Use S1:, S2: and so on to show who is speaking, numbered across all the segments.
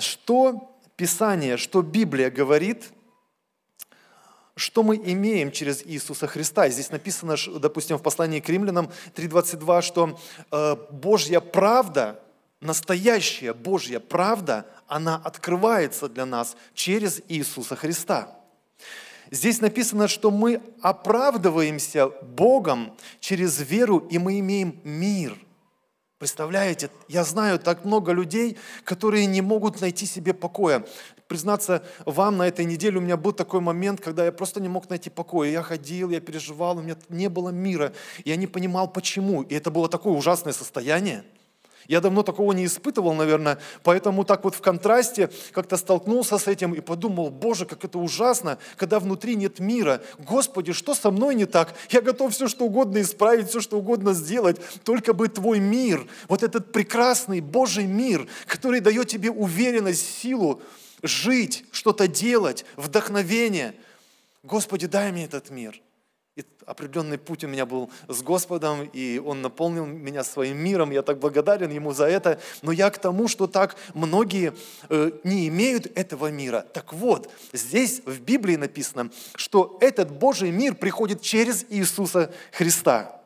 S1: Что Писание, что Библия говорит, что мы имеем через Иисуса Христа. Здесь написано, допустим, в послании к римлянам 3.22, что э, Божья правда, настоящая Божья правда, она открывается для нас через Иисуса Христа. Здесь написано, что мы оправдываемся Богом через веру, и мы имеем мир. Представляете, я знаю так много людей, которые не могут найти себе покоя. Признаться вам, на этой неделе у меня был такой момент, когда я просто не мог найти покоя. Я ходил, я переживал, у меня не было мира. Я не понимал, почему. И это было такое ужасное состояние – я давно такого не испытывал, наверное, поэтому так вот в контрасте как-то столкнулся с этим и подумал, Боже, как это ужасно, когда внутри нет мира. Господи, что со мной не так? Я готов все, что угодно исправить, все, что угодно сделать, только бы Твой мир, вот этот прекрасный Божий мир, который дает тебе уверенность, силу жить, что-то делать, вдохновение. Господи, дай мне этот мир – и определенный путь у меня был с Господом, и Он наполнил меня своим миром. Я так благодарен Ему за это. Но я к тому, что так многие э, не имеют этого мира. Так вот, здесь в Библии написано, что этот Божий мир приходит через Иисуса Христа.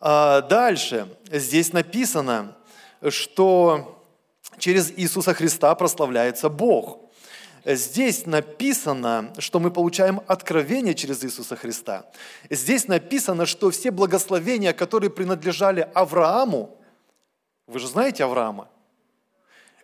S1: А дальше здесь написано, что через Иисуса Христа прославляется Бог – Здесь написано, что мы получаем откровение через Иисуса Христа. Здесь написано, что все благословения, которые принадлежали Аврааму, вы же знаете Авраама,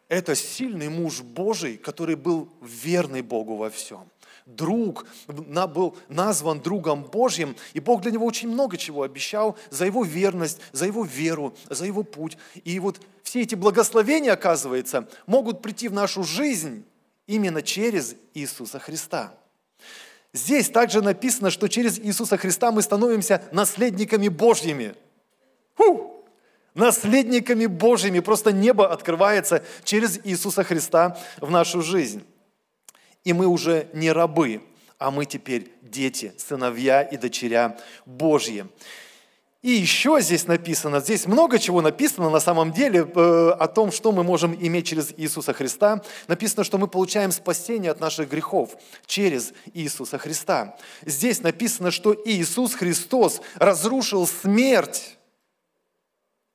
S1: это сильный муж Божий, который был верный Богу во всем. Друг, был назван другом Божьим, и Бог для него очень много чего обещал за его верность, за его веру, за его путь. И вот все эти благословения, оказывается, могут прийти в нашу жизнь именно через Иисуса Христа. Здесь также написано, что через Иисуса Христа мы становимся наследниками Божьими. Фу! Наследниками Божьими. Просто небо открывается через Иисуса Христа в нашу жизнь. И мы уже не рабы, а мы теперь дети, сыновья и дочеря Божьи. И еще здесь написано, здесь много чего написано на самом деле э, о том, что мы можем иметь через Иисуса Христа. Написано, что мы получаем спасение от наших грехов через Иисуса Христа. Здесь написано, что Иисус Христос разрушил смерть.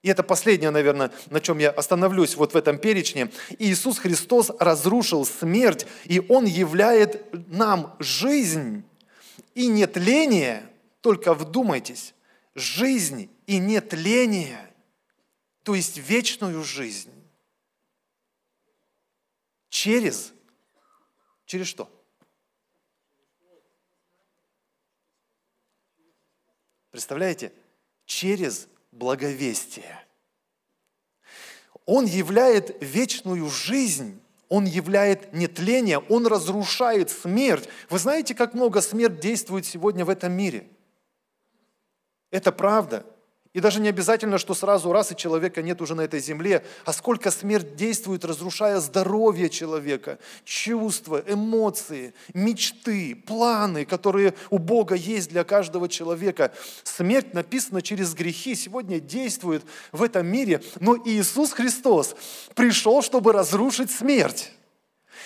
S1: И это последнее, наверное, на чем я остановлюсь вот в этом перечне. Иисус Христос разрушил смерть, и Он являет нам жизнь и нетление. Только вдумайтесь жизнь и нетление, то есть вечную жизнь. Через, через что? Представляете? Через благовестие. Он являет вечную жизнь, он являет нетление, он разрушает смерть. Вы знаете, как много смерть действует сегодня в этом мире – это правда. И даже не обязательно, что сразу раз и человека нет уже на этой земле, а сколько смерть действует, разрушая здоровье человека, чувства, эмоции, мечты, планы, которые у Бога есть для каждого человека. Смерть написана через грехи, сегодня действует в этом мире, но Иисус Христос пришел, чтобы разрушить смерть.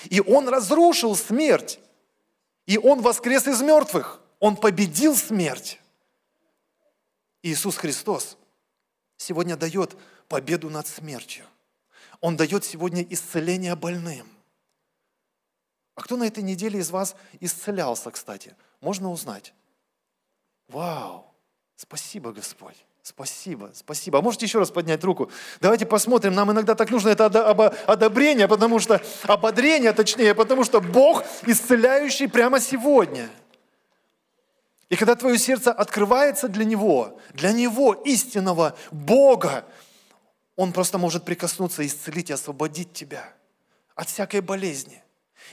S1: И Он разрушил смерть. И Он воскрес из мертвых. Он победил смерть. Иисус Христос сегодня дает победу над смертью. Он дает сегодня исцеление больным. А кто на этой неделе из вас исцелялся, кстати? Можно узнать. Вау! Спасибо, Господь. Спасибо, спасибо. А можете еще раз поднять руку? Давайте посмотрим. Нам иногда так нужно это одобрение, потому что, ободрение точнее, потому что Бог исцеляющий прямо сегодня – и когда твое сердце открывается для Него, для Него, истинного Бога, Он просто может прикоснуться, исцелить и освободить тебя от всякой болезни.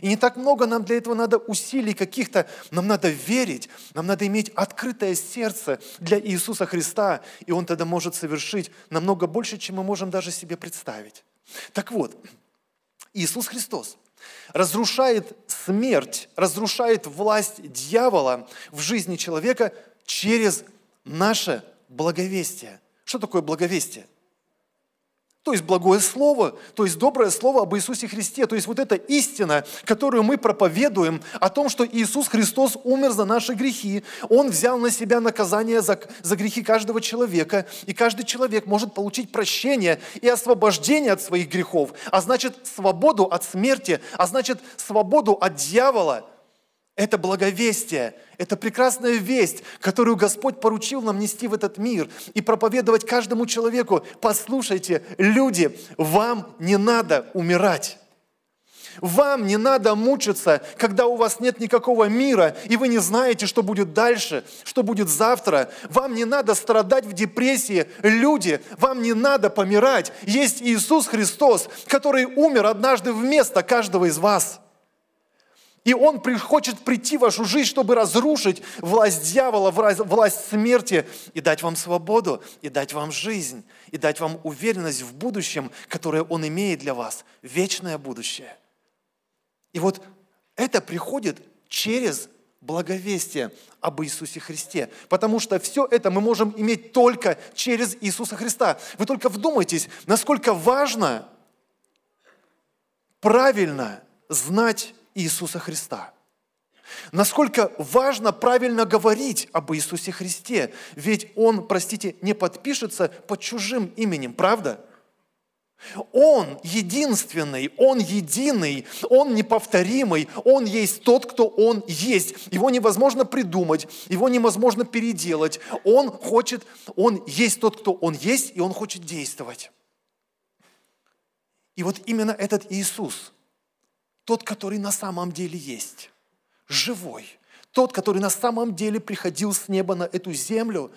S1: И не так много нам для этого надо усилий каких-то, нам надо верить, нам надо иметь открытое сердце для Иисуса Христа, и Он тогда может совершить намного больше, чем мы можем даже себе представить. Так вот, Иисус Христос – разрушает смерть, разрушает власть дьявола в жизни человека через наше благовестие. Что такое благовестие? То есть благое слово, то есть доброе слово об Иисусе Христе, то есть вот эта истина, которую мы проповедуем о том, что Иисус Христос умер за наши грехи, Он взял на себя наказание за, за грехи каждого человека, и каждый человек может получить прощение и освобождение от своих грехов, а значит свободу от смерти, а значит свободу от дьявола – это благовестие, это прекрасная весть, которую Господь поручил нам нести в этот мир и проповедовать каждому человеку. Послушайте, люди, вам не надо умирать. Вам не надо мучиться, когда у вас нет никакого мира, и вы не знаете, что будет дальше, что будет завтра. Вам не надо страдать в депрессии. Люди, вам не надо помирать. Есть Иисус Христос, который умер однажды вместо каждого из вас – и Он хочет прийти в вашу жизнь, чтобы разрушить власть дьявола, власть смерти и дать вам свободу, и дать вам жизнь, и дать вам уверенность в будущем, которое Он имеет для вас, вечное будущее. И вот это приходит через благовестие об Иисусе Христе. Потому что все это мы можем иметь только через Иисуса Христа. Вы только вдумайтесь, насколько важно правильно знать Иисуса Христа. Насколько важно правильно говорить об Иисусе Христе, ведь Он, простите, не подпишется под чужим именем, правда? Он единственный, Он единый, Он неповторимый, Он есть тот, кто Он есть. Его невозможно придумать, Его невозможно переделать. Он хочет, Он есть тот, кто Он есть, и Он хочет действовать. И вот именно этот Иисус – тот, который на самом деле есть, живой, тот, который на самом деле приходил с неба на эту землю,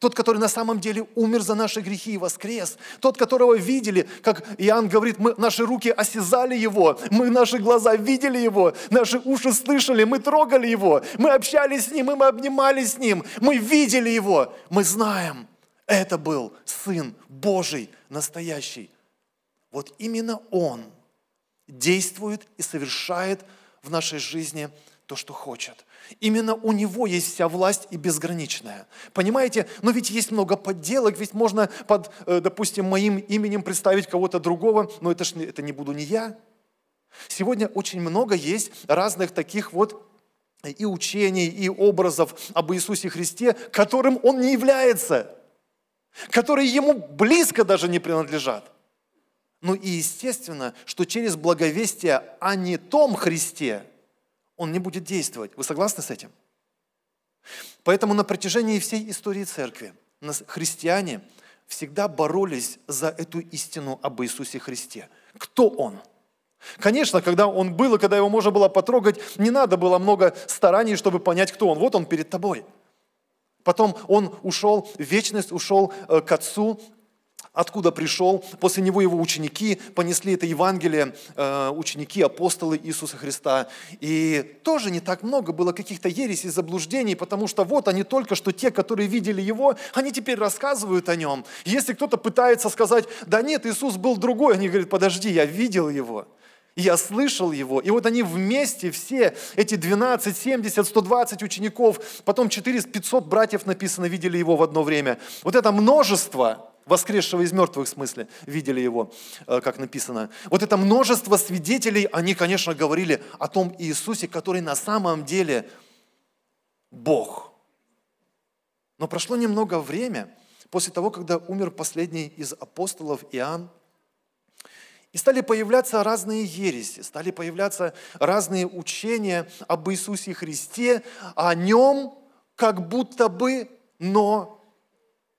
S1: тот, который на самом деле умер за наши грехи и воскрес, тот, которого видели, как Иоанн говорит, мы, наши руки осязали Его, мы, наши глаза видели Его, наши уши слышали, мы трогали Его, мы общались с Ним, мы обнимались с Ним, мы видели Его, мы знаем, это был Сын Божий настоящий. Вот именно Он – действует и совершает в нашей жизни то, что хочет. Именно у него есть вся власть и безграничная. Понимаете? Но ведь есть много подделок, ведь можно под, э, допустим, моим именем представить кого-то другого, но это, ж, это не буду не я. Сегодня очень много есть разных таких вот и учений, и образов об Иисусе Христе, которым Он не является, которые Ему близко даже не принадлежат. Ну и естественно, что через благовестие о не том Христе он не будет действовать. Вы согласны с этим? Поэтому на протяжении всей истории церкви христиане всегда боролись за эту истину об Иисусе Христе. Кто Он? Конечно, когда Он был и когда Его можно было потрогать, не надо было много стараний, чтобы понять, кто Он. Вот Он перед тобой. Потом Он ушел вечность, ушел э, к Отцу, откуда пришел. После него его ученики понесли это Евангелие, э, ученики, апостолы Иисуса Христа. И тоже не так много было каких-то ересей, заблуждений, потому что вот они только что те, которые видели его, они теперь рассказывают о нем. Если кто-то пытается сказать, да нет, Иисус был другой, они говорят, подожди, я видел его. Я слышал его. И вот они вместе, все эти 12, 70, 120 учеников, потом 400, 500 братьев написано, видели его в одно время. Вот это множество, воскресшего из мертвых в смысле, видели его, э, как написано. Вот это множество свидетелей, они, конечно, говорили о том Иисусе, который на самом деле Бог. Но прошло немного время после того, когда умер последний из апостолов Иоанн, и стали появляться разные ереси, стали появляться разные учения об Иисусе Христе, о Нем как будто бы, но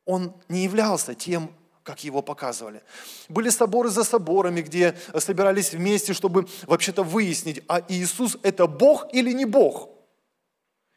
S1: он не являлся тем, как его показывали. Были соборы за соборами, где собирались вместе, чтобы вообще-то выяснить, а Иисус это Бог или не Бог.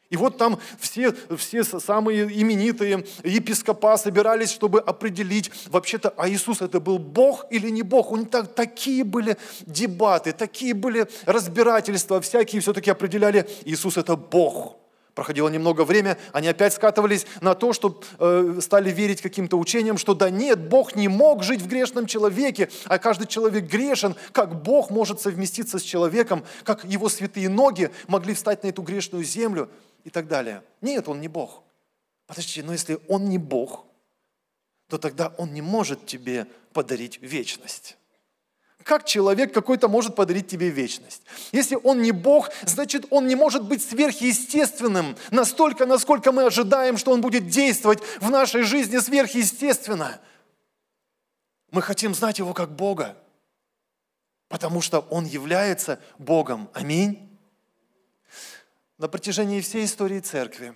S1: И вот там все, все самые именитые епископа собирались, чтобы определить, вообще-то, а Иисус это был Бог или не Бог. У них так, такие были дебаты, такие были разбирательства, всякие все-таки определяли, Иисус это Бог. Проходило немного время, они опять скатывались на то, что э, стали верить каким-то учениям, что да нет, Бог не мог жить в грешном человеке, а каждый человек грешен. Как Бог может совместиться с человеком, как его святые ноги могли встать на эту грешную землю и так далее. Нет, Он не Бог. Подождите, но если Он не Бог, то тогда Он не может тебе подарить вечность. Как человек какой-то может подарить тебе вечность? Если он не Бог, значит, он не может быть сверхъестественным настолько, насколько мы ожидаем, что он будет действовать в нашей жизни сверхъестественно. Мы хотим знать его как Бога, потому что он является Богом. Аминь. На протяжении всей истории церкви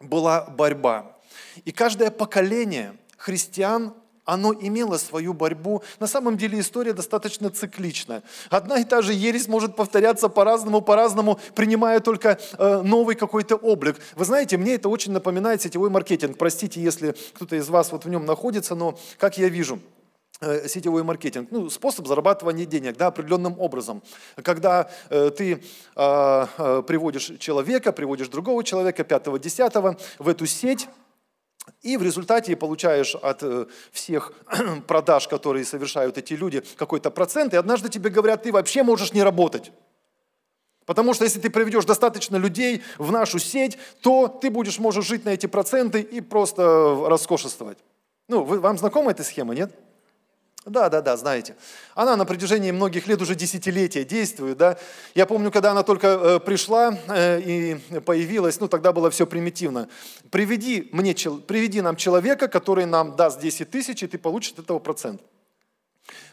S1: была борьба. И каждое поколение христиан оно имело свою борьбу. На самом деле история достаточно циклична. Одна и та же ересь может повторяться по-разному, по-разному, принимая только э, новый какой-то облик. Вы знаете, мне это очень напоминает сетевой маркетинг. Простите, если кто-то из вас вот в нем находится, но как я вижу, э, сетевой маркетинг, ну, способ зарабатывания денег, да, определенным образом. Когда э, ты э, э, приводишь человека, приводишь другого человека, пятого, десятого в эту сеть, и в результате получаешь от э, всех продаж, которые совершают эти люди, какой-то процент, и однажды тебе говорят, ты вообще можешь не работать. Потому что если ты приведешь достаточно людей в нашу сеть, то ты будешь, можешь жить на эти проценты и просто роскошествовать. Ну, вы, вам знакома эта схема, нет? Да, да, да, знаете. Она на протяжении многих лет, уже десятилетия действует. Да? Я помню, когда она только э, пришла э, и появилась, ну тогда было все примитивно. Приведи, мне, приведи нам человека, который нам даст 10 тысяч, и ты получишь от этого процент.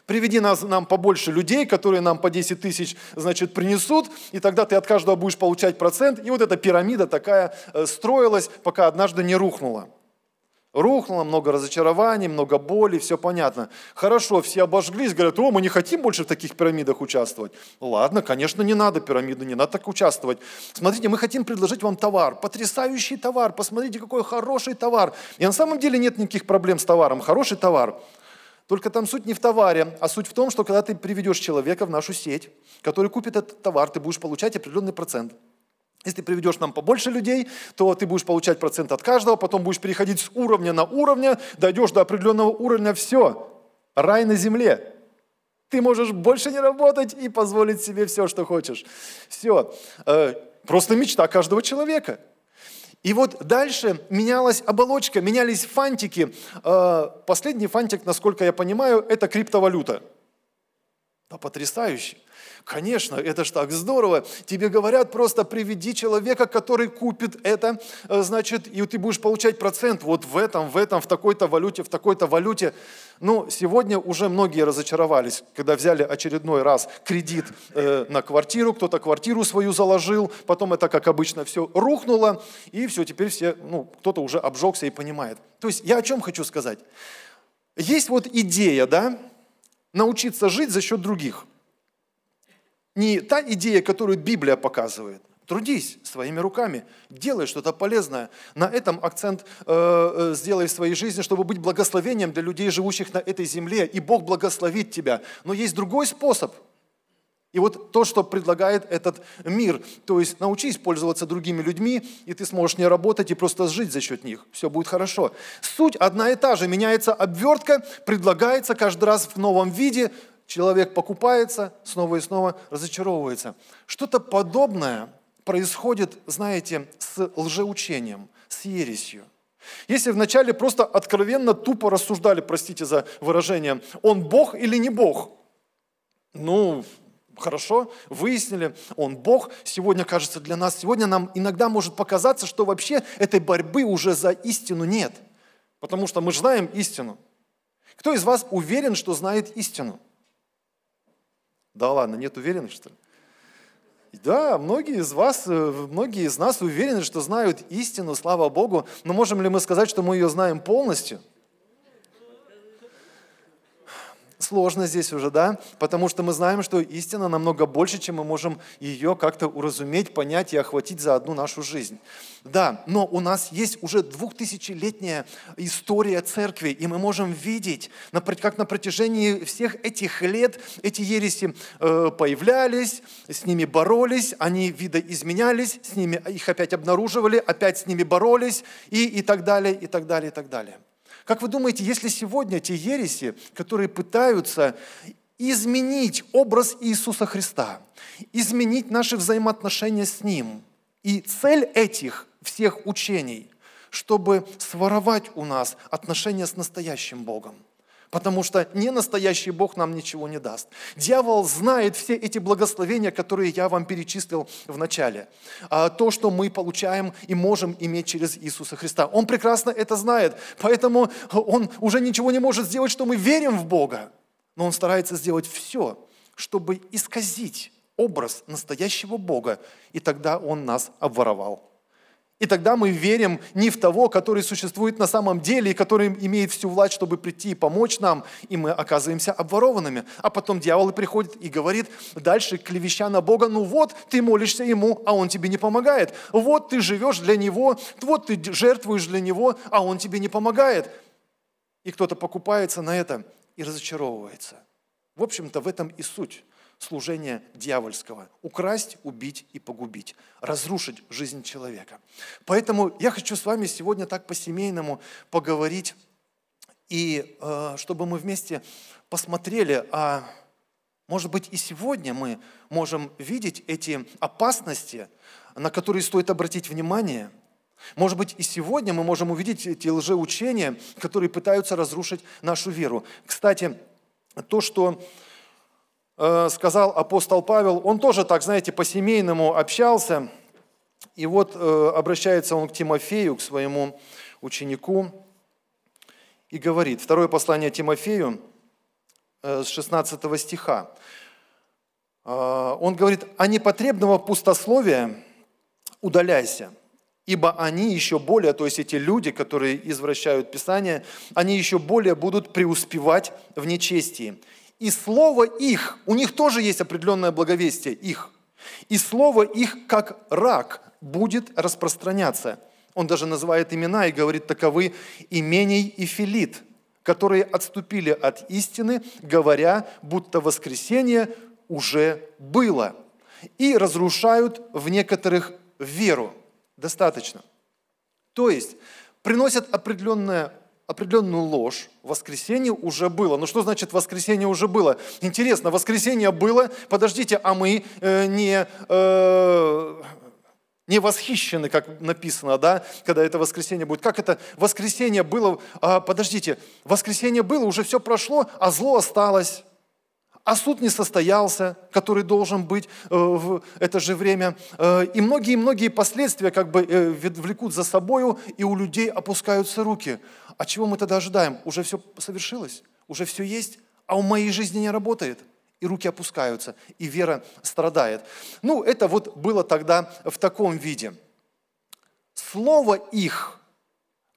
S1: Приведи нас, нам побольше людей, которые нам по 10 тысяч, значит, принесут, и тогда ты от каждого будешь получать процент. И вот эта пирамида такая э, строилась, пока однажды не рухнула. Рухнуло, много разочарований, много боли, все понятно. Хорошо, все обожглись, говорят, о, мы не хотим больше в таких пирамидах участвовать. Ладно, конечно, не надо пирамиду, не надо так участвовать. Смотрите, мы хотим предложить вам товар, потрясающий товар, посмотрите, какой хороший товар. И на самом деле нет никаких проблем с товаром, хороший товар. Только там суть не в товаре, а суть в том, что когда ты приведешь человека в нашу сеть, который купит этот товар, ты будешь получать определенный процент – если приведешь нам побольше людей, то ты будешь получать процент от каждого, потом будешь переходить с уровня на уровня, дойдешь до определенного уровня, все, рай на земле. Ты можешь больше не работать и позволить себе все, что хочешь. Все. Э, просто мечта каждого человека. И вот дальше менялась оболочка, менялись фантики. Э, последний фантик, насколько я понимаю, это криптовалюта. Да, потрясающе. Конечно, это ж так здорово. Тебе говорят, просто приведи человека, который купит это, э, значит, и ты будешь получать процент вот в этом, в этом, в такой-то валюте, в такой-то валюте. Ну, сегодня уже многие разочаровались, когда взяли очередной раз кредит э, на квартиру, кто-то квартиру свою заложил, потом это, как обычно, все рухнуло, и все, теперь все, ну, кто-то уже обжегся и понимает. То есть я о чем хочу сказать? Есть вот идея, да, научиться жить за счет других – не та идея, которую Библия показывает. Трудись своими руками, делай что-то полезное. На этом акцент э, э, сделай в своей жизни, чтобы быть благословением для людей, живущих на этой земле, и Бог благословит тебя. Но есть другой способ. И вот то, что предлагает этот мир, то есть научись пользоваться другими людьми, и ты сможешь не работать и просто жить за счет них. Все будет хорошо. Суть одна и та же, меняется обвертка, предлагается каждый раз в новом виде, человек покупается, снова и снова разочаровывается. Что-то подобное происходит, знаете, с лжеучением, с ересью. Если вначале просто откровенно тупо рассуждали, простите за выражение, он Бог или не Бог, ну, хорошо, выяснили, он Бог, сегодня кажется для нас, сегодня нам иногда может показаться, что вообще этой борьбы уже за истину нет, потому что мы знаем истину. Кто из вас уверен, что знает истину? Да ладно, нет уверенных, что ли? Да, многие из вас, э, многие из нас уверены, что знают истину, слава Богу, но можем ли мы сказать, что мы ее знаем полностью? Сложно здесь уже, да? Потому что мы знаем, что истина намного больше, чем мы можем ее как-то уразуметь, понять и охватить за одну нашу жизнь. Да, но у нас есть уже двухтысячелетняя история церкви, и мы можем видеть, как на протяжении всех этих лет эти ереси э, появлялись, с ними боролись, они видоизменялись, с ними их опять обнаруживали, опять с ними боролись и, и так далее, и так далее, и так далее. Как вы думаете, если сегодня те ереси, которые пытаются изменить образ Иисуса Христа, изменить наши взаимоотношения с Ним, и цель этих всех учений чтобы своровать у нас отношения с настоящим Богом. Потому что не настоящий Бог нам ничего не даст. Дьявол знает все эти благословения, которые я вам перечислил в начале. А, то, что мы получаем и можем иметь через Иисуса Христа. Он прекрасно это знает. Поэтому он уже ничего не может сделать, что мы верим в Бога. Но он старается сделать все, чтобы исказить образ настоящего Бога. И тогда он нас обворовал. И тогда мы верим не в того, который существует на самом деле, и который имеет всю власть, чтобы прийти и помочь нам, и мы оказываемся обворованными. А потом дьявол приходит и говорит дальше, клевеща на Бога, ну вот, ты молишься Ему, а Он тебе не помогает. Вот ты живешь для Него, вот ты жертвуешь для Него, а Он тебе не помогает. И кто-то покупается на это и разочаровывается. В общем-то, в этом и суть служения дьявольского. Украсть, убить и погубить. Разрушить жизнь человека. Поэтому я хочу с вами сегодня так по-семейному поговорить. И э, чтобы мы вместе посмотрели, а может быть и сегодня мы можем видеть эти опасности, на которые стоит обратить внимание. Может быть, и сегодня мы можем увидеть эти лжеучения, которые пытаются разрушить нашу веру. Кстати, то, что сказал апостол Павел, он тоже так, знаете, по-семейному общался. И вот э, обращается он к Тимофею, к своему ученику, и говорит, второе послание Тимофею э, с 16 стиха. Он говорит, «А непотребного пустословия удаляйся, ибо они еще более, то есть эти люди, которые извращают Писание, они еще более будут преуспевать в нечестии, и слово их, у них тоже есть определенное благовестие, их. И слово их, как рак, будет распространяться. Он даже называет имена и говорит таковы именей и филит, которые отступили от истины, говоря, будто воскресение уже было. И разрушают в некоторых веру. Достаточно. То есть приносят определенное определенную ложь. Воскресенье уже было. Ну что значит воскресенье уже было? Интересно, воскресенье было, подождите, а мы э, не, э, не восхищены, как написано, да, когда это воскресенье будет. Как это воскресенье было? А, подождите, воскресенье было, уже все прошло, а зло осталось а суд не состоялся, который должен быть э, в это же время. Э, и многие-многие последствия как бы э, влекут за собою, и у людей опускаются руки. А чего мы тогда ожидаем? Уже все совершилось, уже все есть, а у моей жизни не работает. И руки опускаются, и вера страдает. Ну, это вот было тогда в таком виде. Слово их,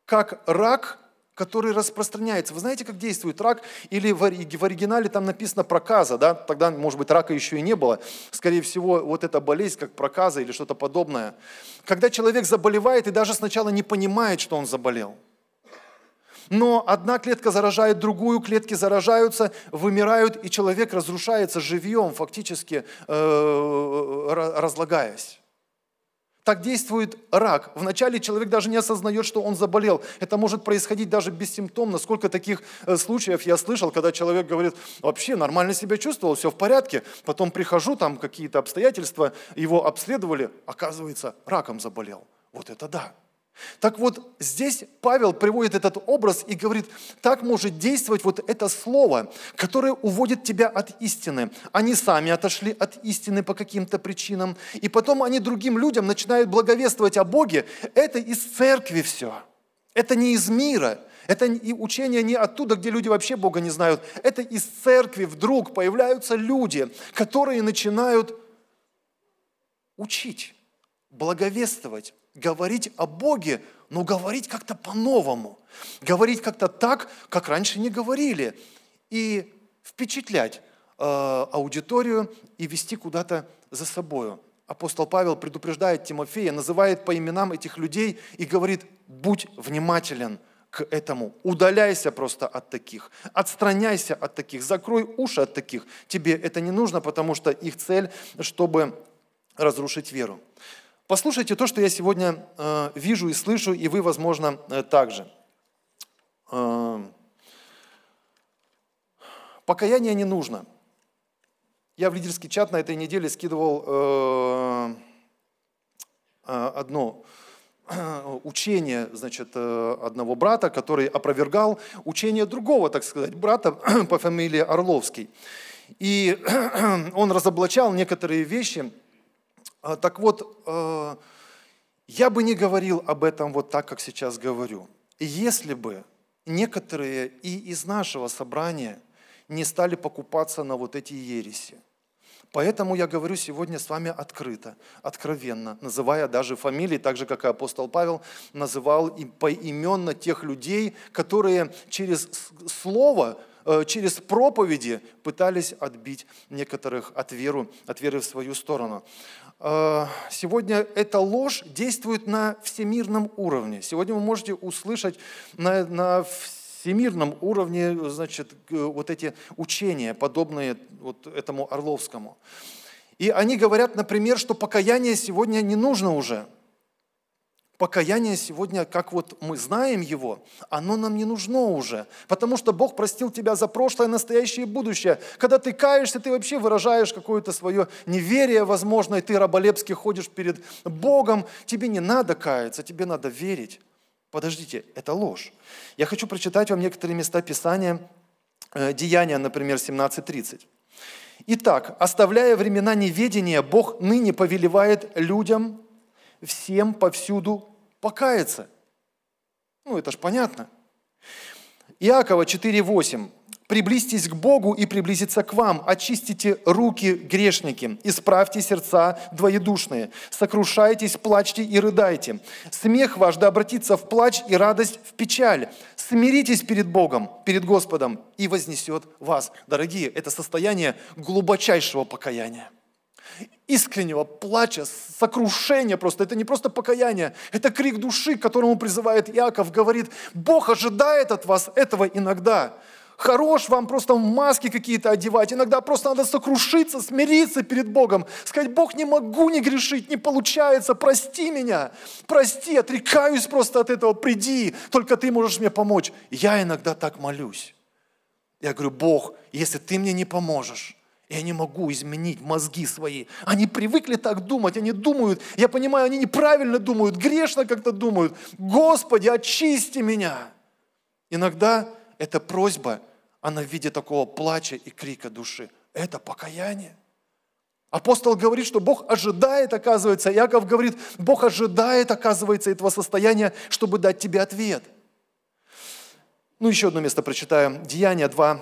S1: как рак – который распространяется. Вы знаете, как действует рак? Или в оригинале там написано проказа, да? Тогда, может быть, рака еще и не было. Скорее всего, вот эта болезнь, как проказа или что-то подобное. Когда человек заболевает и даже сначала не понимает, что он заболел. Но одна клетка заражает другую, клетки заражаются, вымирают, и человек разрушается живьем, фактически э, разлагаясь. Так действует рак. Вначале человек даже не осознает, что он заболел. Это может происходить даже бессимптомно. Сколько таких э, случаев я слышал, когда человек говорит, вообще нормально себя чувствовал, все в порядке. Потом прихожу, там какие-то обстоятельства, его обследовали, оказывается, раком заболел. Вот это да. Так вот, здесь Павел приводит этот образ и говорит, так может действовать вот это слово, которое уводит тебя от истины. Они сами отошли от истины по каким-то причинам, и потом они другим людям начинают благовествовать о Боге. Это из церкви все. Это не из мира. Это и учение не оттуда, где люди вообще Бога не знают. Это из церкви вдруг появляются люди, которые начинают учить, благовествовать, говорить о Боге, но говорить как-то по-новому. Говорить как-то так, как раньше не говорили. И впечатлять э, аудиторию и вести куда-то за собою. Апостол Павел предупреждает Тимофея, называет по именам этих людей и говорит, будь внимателен к этому, удаляйся просто от таких, отстраняйся от таких, закрой уши от таких. Тебе это не нужно, потому что их цель, чтобы разрушить веру. Послушайте то, что я сегодня э, вижу и слышу, и вы, возможно, э, также. Э, покаяние не нужно. Я в лидерский чат на этой неделе скидывал одну учение значит, одного брата, который опровергал учение другого, так сказать, брата по фамилии Орловский. И он разоблачал некоторые вещи. А, так вот, э, я бы не говорил об этом вот так, как сейчас говорю. Если бы некоторые и из нашего собрания не стали покупаться на вот эти ереси – Поэтому я говорю сегодня с вами открыто, откровенно, называя даже фамилии, так же, как и апостол Павел называл и поименно тех людей, которые через слово, э, через проповеди пытались отбить некоторых от, веру, от веры в свою сторону. Э, сегодня эта ложь действует на всемирном уровне. Сегодня вы можете услышать на, на всемирном уровне, значит, вот эти учения, подобные вот этому Орловскому. И они говорят, например, что покаяние сегодня не нужно уже. Покаяние сегодня, как вот мы знаем его, оно нам не нужно уже, потому что Бог простил тебя за прошлое, настоящее и будущее. Когда ты каешься, ты вообще выражаешь какое-то свое неверие, возможно, и ты раболепски ходишь перед Богом. Тебе не надо каяться, тебе надо верить. Подождите, это ложь. Я хочу прочитать вам некоторые места Писания, э, Деяния, например, 17.30. Итак, оставляя времена неведения, Бог ныне повелевает людям всем повсюду покаяться. Ну, это ж понятно. Иакова 4.8 приблизьтесь к Богу и приблизиться к вам. Очистите руки грешники, исправьте сердца двоедушные. Сокрушайтесь, плачьте и рыдайте. Смех ваш да обратится в плач и радость в печаль. Смиритесь перед Богом, перед Господом, и вознесет вас. Дорогие, это состояние глубочайшего покаяния искреннего плача, сокрушения просто. Это не просто покаяние, это крик души, к которому призывает Иаков, говорит, Бог ожидает от вас этого иногда хорош вам просто маски какие-то одевать. Иногда просто надо сокрушиться, смириться перед Богом. Сказать, Бог, не могу не грешить, не получается, прости меня. Прости, отрекаюсь просто от этого, приди, только ты можешь мне помочь. Я иногда так молюсь. Я говорю, Бог, если ты мне не поможешь, я не могу изменить мозги свои. Они привыкли так думать, они думают, я понимаю, они неправильно думают, грешно как-то думают. Господи, очисти меня. Иногда эта просьба она в виде такого плача и крика души. Это покаяние. Апостол говорит, что Бог ожидает, оказывается, Яков говорит, Бог ожидает, оказывается, этого состояния, чтобы дать тебе ответ. Ну, еще одно место прочитаем. Деяние 2,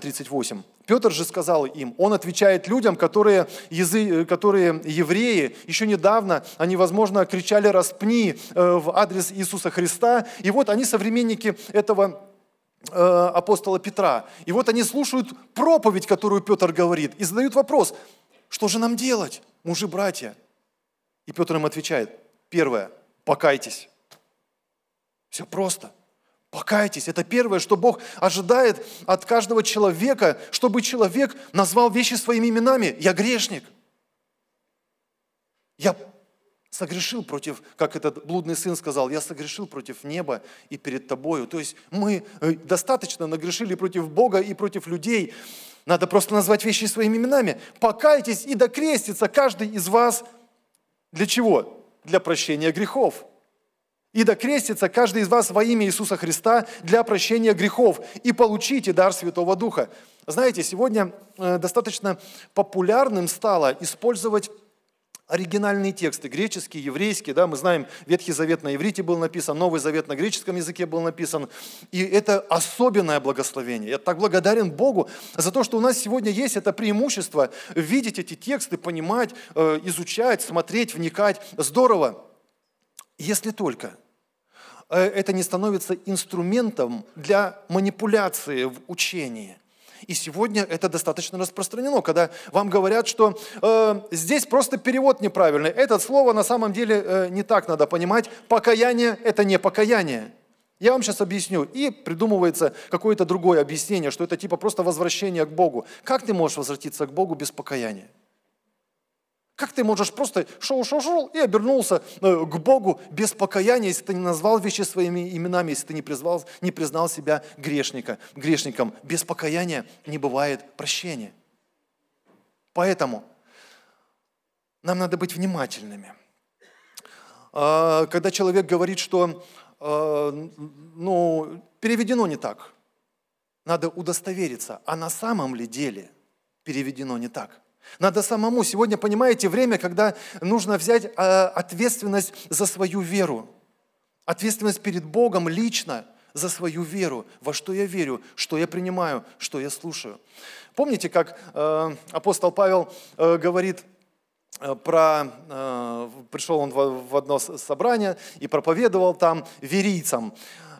S1: 38. Э, Петр же сказал им, он отвечает людям, которые, язы, которые евреи, еще недавно, они, возможно, кричали «распни» э, в адрес Иисуса Христа. И вот они современники этого Э, апостола Петра. И вот они слушают проповедь, которую Петр говорит, и задают вопрос, что же нам делать, мужи, братья? И Петр им отвечает, первое, покайтесь. Все просто. Покайтесь. Это первое, что Бог ожидает от каждого человека, чтобы человек назвал вещи своими именами. Я грешник. Я согрешил против, как этот блудный сын сказал, я согрешил против неба и перед тобою. То есть мы э, достаточно нагрешили против Бога и против людей. Надо просто назвать вещи своими именами. Покайтесь и докрестится каждый из вас. Для чего? Для прощения грехов. И докрестится каждый из вас во имя Иисуса Христа для прощения грехов. И получите дар Святого Духа. Знаете, сегодня э, достаточно популярным стало использовать оригинальные тексты, греческие, еврейские, да, мы знаем, Ветхий Завет на иврите был написан, Новый Завет на греческом языке был написан, и это особенное благословение. Я так благодарен Богу за то, что у нас сегодня есть это преимущество видеть эти тексты, понимать, э, изучать, смотреть, вникать. Здорово, если только э, это не становится инструментом для манипуляции в учении. И сегодня это достаточно распространено, когда вам говорят, что э, здесь просто перевод неправильный. Это слово на самом деле э, не так надо понимать. Покаяние – это не покаяние. Я вам сейчас объясню. И придумывается какое-то другое объяснение, что это типа просто возвращение к Богу. Как ты можешь возвратиться к Богу без покаяния? Как ты можешь просто шел-шел-шел и обернулся э, к Богу без покаяния, если ты не назвал вещи своими именами, если ты не признал, не признал себя грешника, грешником. Без покаяния не бывает прощения. Поэтому нам надо быть внимательными. А, когда человек говорит, что а, ну, переведено не так, надо удостовериться, а на самом ли деле переведено не так. Надо самому. Сегодня, понимаете, время, когда нужно взять а, ответственность за свою веру. Ответственность перед Богом лично за свою веру. Во что я верю, что я принимаю, что я слушаю. Помните, как э, апостол Павел э, говорит э, про, пришел он в, в одно собрание и проповедовал там верийцам.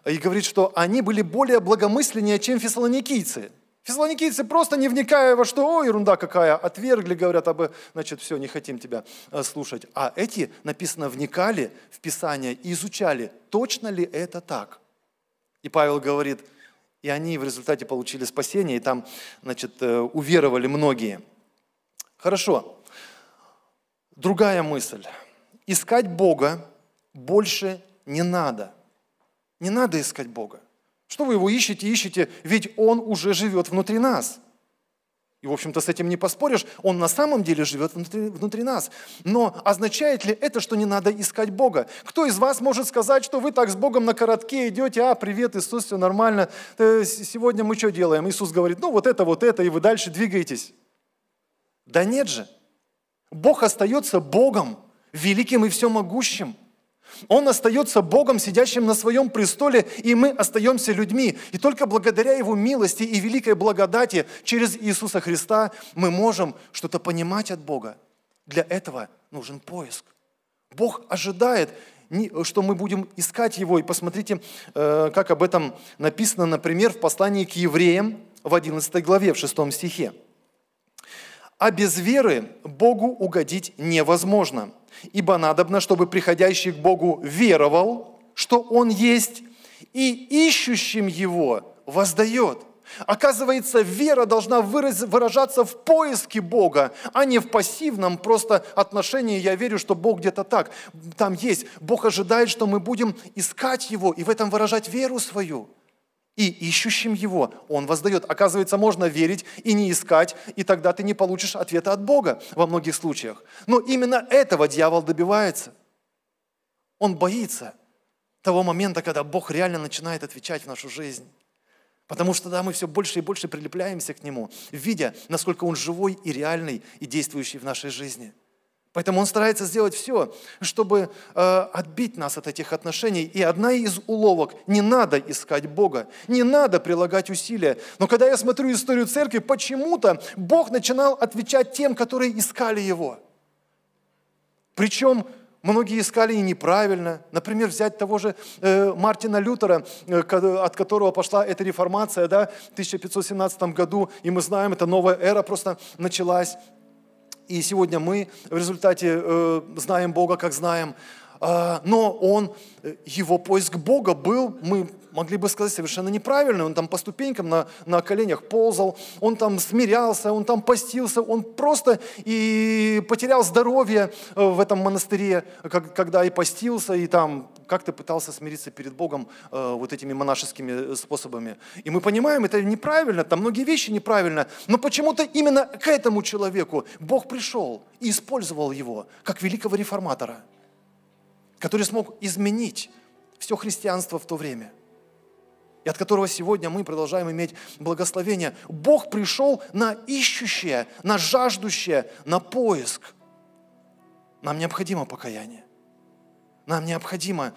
S1: И говорит, что они были более благомысленнее, чем фессалоникийцы. Фессалоникийцы просто не вникая во что, о, ерунда какая, отвергли, говорят, об, значит, все, не хотим тебя э, слушать. А эти, написано, вникали в Писание и изучали, точно ли это так. И Павел говорит, и они в результате получили спасение, и там, значит, э, уверовали многие. Хорошо. Другая мысль. Искать Бога больше не надо. Не надо искать Бога. Что вы его ищете, ищете, ведь он уже живет внутри нас. И, в общем-то, с этим не поспоришь, он на самом деле живет внутри, внутри нас. Но означает ли это, что не надо искать Бога? Кто из вас может сказать, что вы так с Богом на коротке идете, а, привет, Иисус, все нормально, э, сегодня мы что делаем? Иисус говорит, ну вот это, вот это, и вы дальше двигаетесь. Да нет же. Бог остается Богом, великим и всемогущим. Он остается Богом, сидящим на своем престоле, и мы остаемся людьми. И только благодаря Его милости и великой благодати через Иисуса Христа мы можем что-то понимать от Бога. Для этого нужен поиск. Бог ожидает, что мы будем искать Его. И посмотрите, э, как об этом написано, например, в послании к евреям в 11 главе, в 6 стихе. «А без веры Богу угодить невозможно» Ибо надобно, чтобы приходящий к Богу веровал, что Он есть, и ищущим Его воздает. Оказывается, вера должна выражаться в поиске Бога, а не в пассивном просто отношении «я верю, что Бог где-то так». Там есть. Бог ожидает, что мы будем искать Его и в этом выражать веру свою – и ищущим его он воздает. Оказывается, можно верить и не искать, и тогда ты не получишь ответа от Бога во многих случаях. Но именно этого дьявол добивается. Он боится того момента, когда Бог реально начинает отвечать в нашу жизнь. Потому что тогда мы все больше и больше прилепляемся к Нему, видя, насколько Он живой и реальный и действующий в нашей жизни – Поэтому он старается сделать все, чтобы э, отбить нас от этих отношений. И одна из уловок – не надо искать Бога, не надо прилагать усилия. Но когда я смотрю историю церкви, почему-то Бог начинал отвечать тем, которые искали Его. Причем многие искали и неправильно. Например, взять того же э, Мартина Лютера, э, от которого пошла эта реформация да, в 1517 году. И мы знаем, это новая эра просто началась. И сегодня мы в результате э, знаем Бога, как знаем. Э, но он, э, его поиск Бога был, мы могли бы сказать, совершенно неправильный. Он там по ступенькам на, на коленях ползал, он там смирялся, он там постился, он просто и потерял здоровье э, в этом монастыре, когда и постился, и там как-то пытался смириться перед Богом э, вот этими монашескими способами. И мы понимаем, это неправильно, там многие вещи неправильно, но почему-то именно к этому человеку Бог пришел и использовал его как великого реформатора, который смог изменить все христианство в то время – и от которого сегодня мы продолжаем иметь благословение. Бог пришел на ищущее, на жаждущее, на поиск. Нам необходимо покаяние. Нам необходимо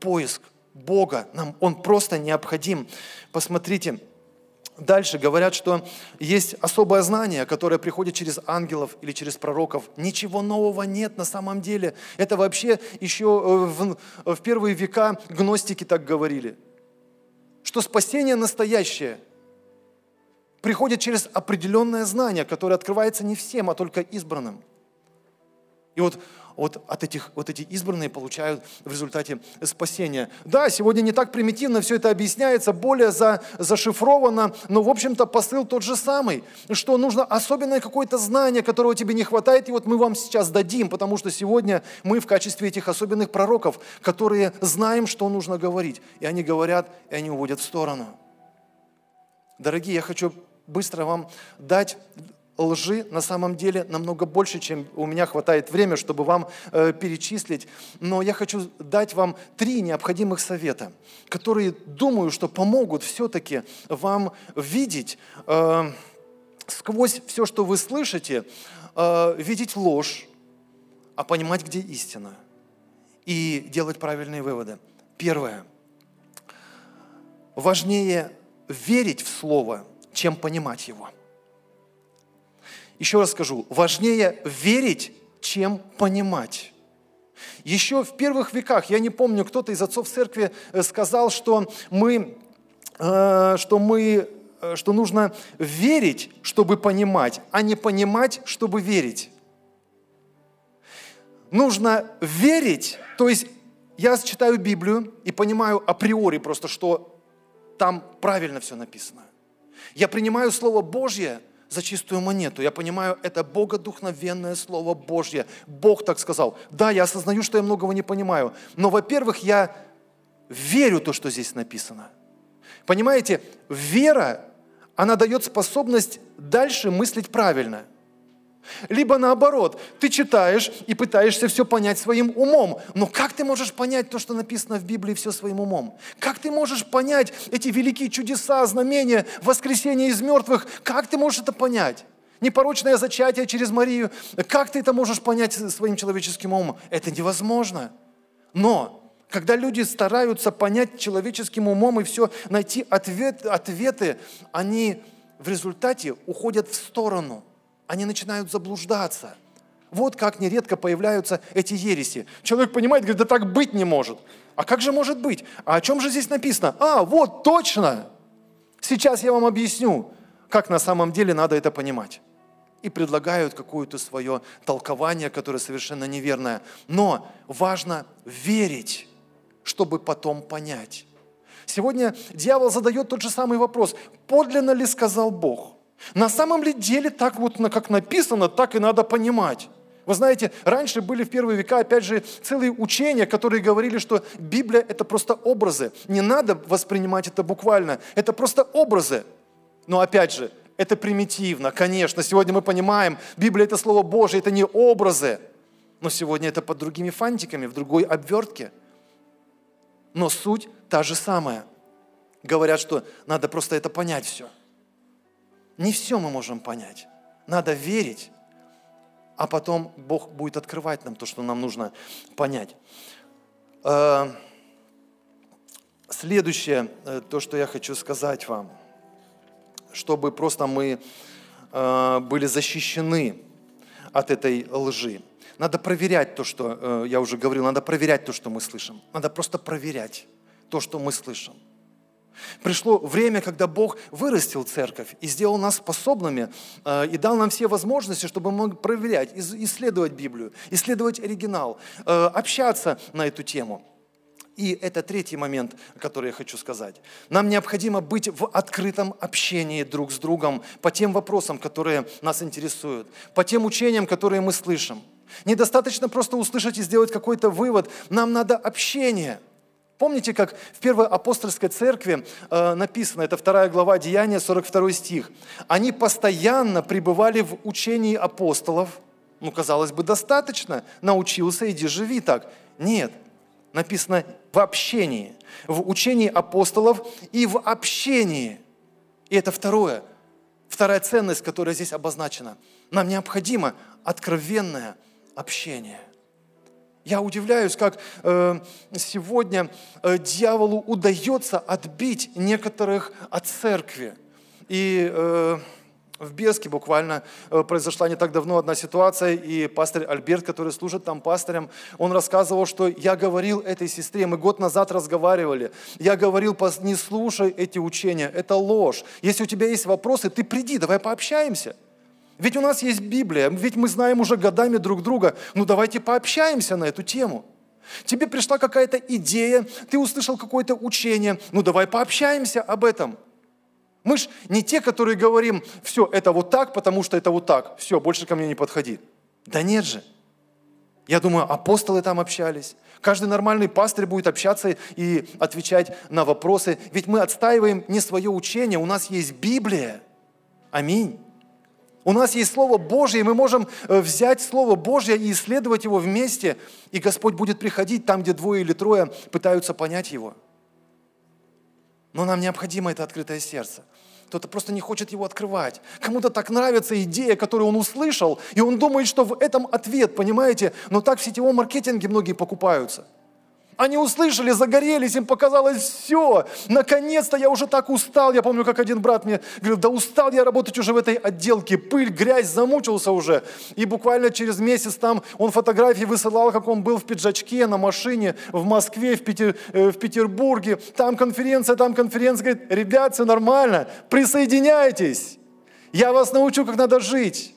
S1: поиск Бога. Нам Он просто необходим. Посмотрите, дальше говорят, что есть особое знание, которое приходит через ангелов или через пророков. Ничего нового нет на самом деле. Это вообще еще э, в, в первые века гностики так говорили – что спасение настоящее приходит через определенное знание, которое открывается не всем, а только избранным. И вот вот от этих, вот эти избранные получают в результате спасения. Да, сегодня не так примитивно все это объясняется, более за, зашифровано, но, в общем-то, посыл тот же самый, что нужно особенное какое-то знание, которого тебе не хватает, и вот мы вам сейчас дадим, потому что сегодня мы в качестве этих особенных пророков, которые знаем, что нужно говорить, и они говорят, и они уводят в сторону. Дорогие, я хочу быстро вам дать лжи на самом деле намного больше, чем у меня хватает времени, чтобы вам э, перечислить. Но я хочу дать вам три необходимых совета, которые, думаю, что помогут все-таки вам видеть э, сквозь все, что вы слышите, э, видеть ложь, а понимать, где истина, и делать правильные выводы. Первое. Важнее верить в Слово, чем понимать его. Еще раз скажу, важнее верить, чем понимать. Еще в первых веках, я не помню, кто-то из отцов церкви э, сказал, что мы, э, что мы, э, что нужно верить, чтобы понимать, а не понимать, чтобы верить. Нужно верить, то есть я читаю Библию и понимаю априори просто, что там правильно все написано. Я принимаю Слово Божье за чистую монету. Я понимаю, это богодухновенное Слово Божье. Бог так сказал. Да, я осознаю, что я многого не понимаю. Но, во-первых, я верю то, что здесь написано. Понимаете, вера, она дает способность дальше мыслить правильно – либо наоборот, ты читаешь и пытаешься все понять своим умом. Но как ты можешь понять то, что написано в Библии, все своим умом? Как ты можешь понять эти великие чудеса, знамения, воскресения из мертвых? Как ты можешь это понять? Непорочное зачатие через Марию. Как ты это можешь понять своим человеческим умом? Это невозможно. Но когда люди стараются понять человеческим умом и все, найти ответ, ответы, они в результате уходят в сторону – они начинают заблуждаться. Вот как нередко появляются эти ереси. Человек понимает, говорит, да так быть не может. А как же может быть? А о чем же здесь написано? А, вот, точно! Сейчас я вам объясню, как на самом деле надо это понимать. И предлагают какое-то свое толкование, которое совершенно неверное. Но важно верить, чтобы потом понять. Сегодня дьявол задает тот же самый вопрос. Подлинно ли сказал Бог? На самом ли деле так вот, как написано, так и надо понимать. Вы знаете, раньше были в первые века, опять же, целые учения, которые говорили, что Библия – это просто образы. Не надо воспринимать это буквально. Это просто образы. Но опять же, это примитивно, конечно. Сегодня мы понимаем, Библия – это Слово Божие, это не образы. Но сегодня это под другими фантиками, в другой обвертке. Но суть та же самая. Говорят, что надо просто это понять все – не все мы можем понять. Надо верить, а потом Бог будет открывать нам то, что нам нужно понять. Э, следующее, э, то, что я хочу сказать вам, чтобы просто мы э, были защищены от этой лжи. Надо проверять то, что я уже говорил, надо проверять то, что мы слышим. Надо просто проверять то, что мы слышим. Пришло время, когда Бог вырастил церковь и сделал нас способными э, и дал нам все возможности, чтобы мы могли проверять, исследовать Библию, исследовать оригинал, э, общаться на эту тему. И это третий момент, который я хочу сказать. Нам необходимо быть в открытом общении друг с другом по тем вопросам, которые нас интересуют, по тем учениям, которые мы слышим. Недостаточно просто услышать и сделать какой-то вывод. Нам надо общение – Помните, как в первой апостольской церкви э, написано, это вторая глава Деяния, 42 стих. Они постоянно пребывали в учении апостолов. Ну, казалось бы, достаточно. Научился, иди живи так. Нет, написано в общении. В учении апостолов и в общении. И это второе. Вторая ценность, которая здесь обозначена. Нам необходимо откровенное общение. Я удивляюсь, как э, сегодня э, дьяволу удается отбить некоторых от церкви. И э, в Беске буквально э, произошла не так давно одна ситуация, и пастор Альберт, который служит там пастором, он рассказывал, что я говорил этой сестре, мы год назад разговаривали, я говорил, не слушай эти учения, это ложь. Если у тебя есть вопросы, ты приди, давай пообщаемся – ведь у нас есть Библия, ведь мы знаем уже годами друг друга. Ну давайте пообщаемся на эту тему. Тебе пришла какая-то идея, ты услышал какое-то учение. Ну давай пообщаемся об этом. Мы ж не те, которые говорим, все, это вот так, потому что это вот так. Все, больше ко мне не подходи. Да нет же. Я думаю, апостолы там общались. Каждый нормальный пастырь будет общаться и отвечать на вопросы. Ведь мы отстаиваем не свое учение, у нас есть Библия. Аминь. У нас есть Слово Божье, и мы можем э, взять Слово Божье и исследовать его вместе, и Господь будет приходить там, где двое или трое пытаются понять его. Но нам необходимо это открытое сердце. Кто-то просто не хочет его открывать. Кому-то так нравится идея, которую он услышал, и он думает, что в этом ответ, понимаете? Но так в сетевом маркетинге многие покупаются – они услышали, загорелись, им показалось все. Наконец-то я уже так устал. Я помню, как один брат мне говорил, да устал я работать уже в этой отделке. Пыль, грязь, замучился уже. И буквально через месяц там он фотографии высылал, как он был в пиджачке, на машине, в Москве, в, Питер, э, в Петербурге. Там конференция, там конференция. Говорит, ребят, все нормально, присоединяйтесь. Я вас научу, как надо жить.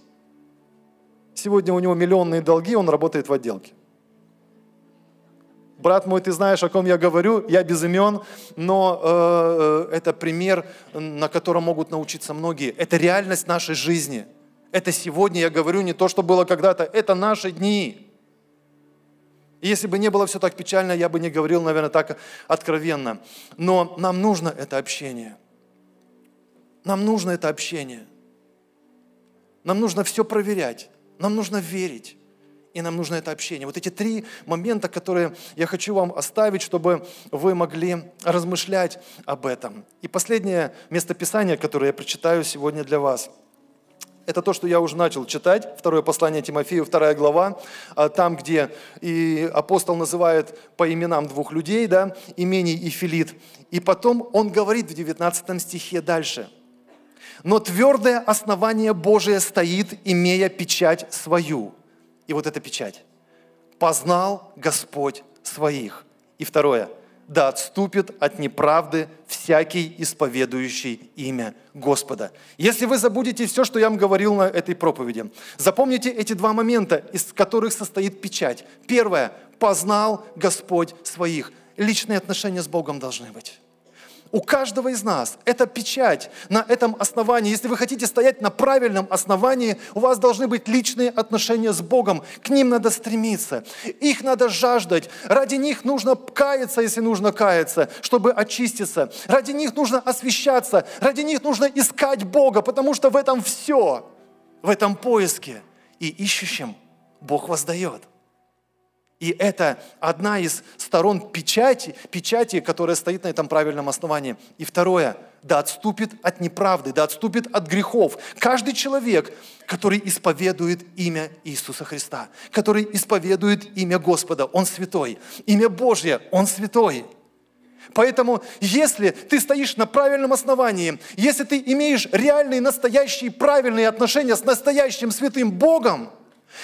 S1: Сегодня у него миллионные долги, он работает в отделке брат мой, ты знаешь, о ком я говорю, я без имен, но э, э, это пример, на котором могут научиться многие. Это реальность нашей жизни. Это сегодня, я говорю, не то, что было когда-то, это наши дни. И если бы не было все так печально, я бы не говорил, наверное, так откровенно. Но нам нужно это общение. Нам нужно это общение. Нам нужно все проверять. Нам нужно верить и нам нужно это общение. Вот эти три момента, которые я хочу вам оставить, чтобы вы могли размышлять об этом. И последнее местописание, которое я прочитаю сегодня для вас – это то, что я уже начал читать, второе послание Тимофею, вторая глава, а, там, где и апостол называет по именам двух людей, да, Имений и Филит. И потом он говорит в 19 стихе дальше. «Но твердое основание Божие стоит, имея печать свою» и вот эта печать. «Познал Господь своих». И второе. «Да отступит от неправды всякий исповедующий имя Господа». Если вы забудете все, что я вам говорил на этой проповеди, запомните эти два момента, из которых состоит печать. Первое. «Познал Господь своих». Личные отношения с Богом должны быть. У каждого из нас это печать на этом основании. Если вы хотите стоять на правильном основании, у вас должны быть личные отношения с Богом. К ним надо стремиться. Их надо жаждать. Ради них нужно каяться, если нужно каяться, чтобы очиститься. Ради них нужно освещаться. Ради них нужно искать Бога, потому что в этом все. В этом поиске. И ищущим Бог воздает. И это одна из сторон печати, печати, которая стоит на этом правильном основании. И второе, да отступит от неправды, да отступит от грехов. Каждый человек, который исповедует имя Иисуса Христа, который исповедует имя Господа, он святой. Имя Божье, он святой. Поэтому, если ты стоишь на правильном основании, если ты имеешь реальные, настоящие, правильные отношения с настоящим святым Богом –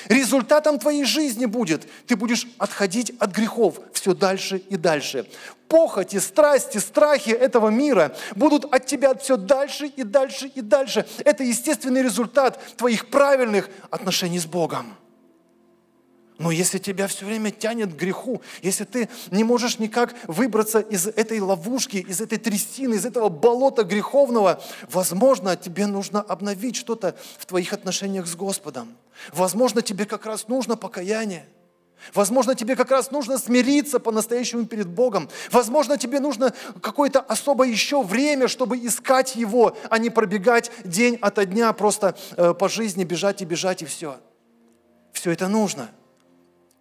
S1: Результатом твоей жизни будет, ты будешь отходить от грехов все дальше и дальше. Похоти, страсти, страхи этого мира будут от тебя все дальше и дальше и дальше. Это естественный результат твоих правильных отношений с Богом. Но если тебя все время тянет к греху, если ты не можешь никак выбраться из этой ловушки, из этой трясины, из этого болота греховного, возможно, тебе нужно обновить что-то в твоих отношениях с Господом. Возможно, тебе как раз нужно покаяние. Возможно, тебе как раз нужно смириться по-настоящему перед Богом. Возможно, тебе нужно какое-то особое еще время, чтобы искать Его, а не пробегать день ото дня просто э, по жизни, бежать и бежать и все. Все это нужно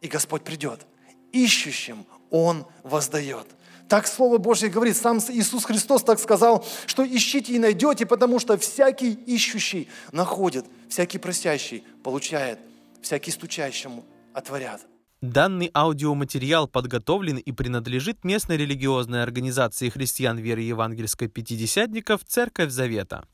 S1: и Господь придет. Ищущим Он воздает. Так Слово Божье говорит, сам Иисус Христос так сказал, что ищите и найдете, потому что всякий ищущий находит, всякий просящий получает, всякий стучащему отворят.
S2: Данный аудиоматериал подготовлен и принадлежит местной религиозной организации христиан веры евангельской пятидесятников «Церковь Завета».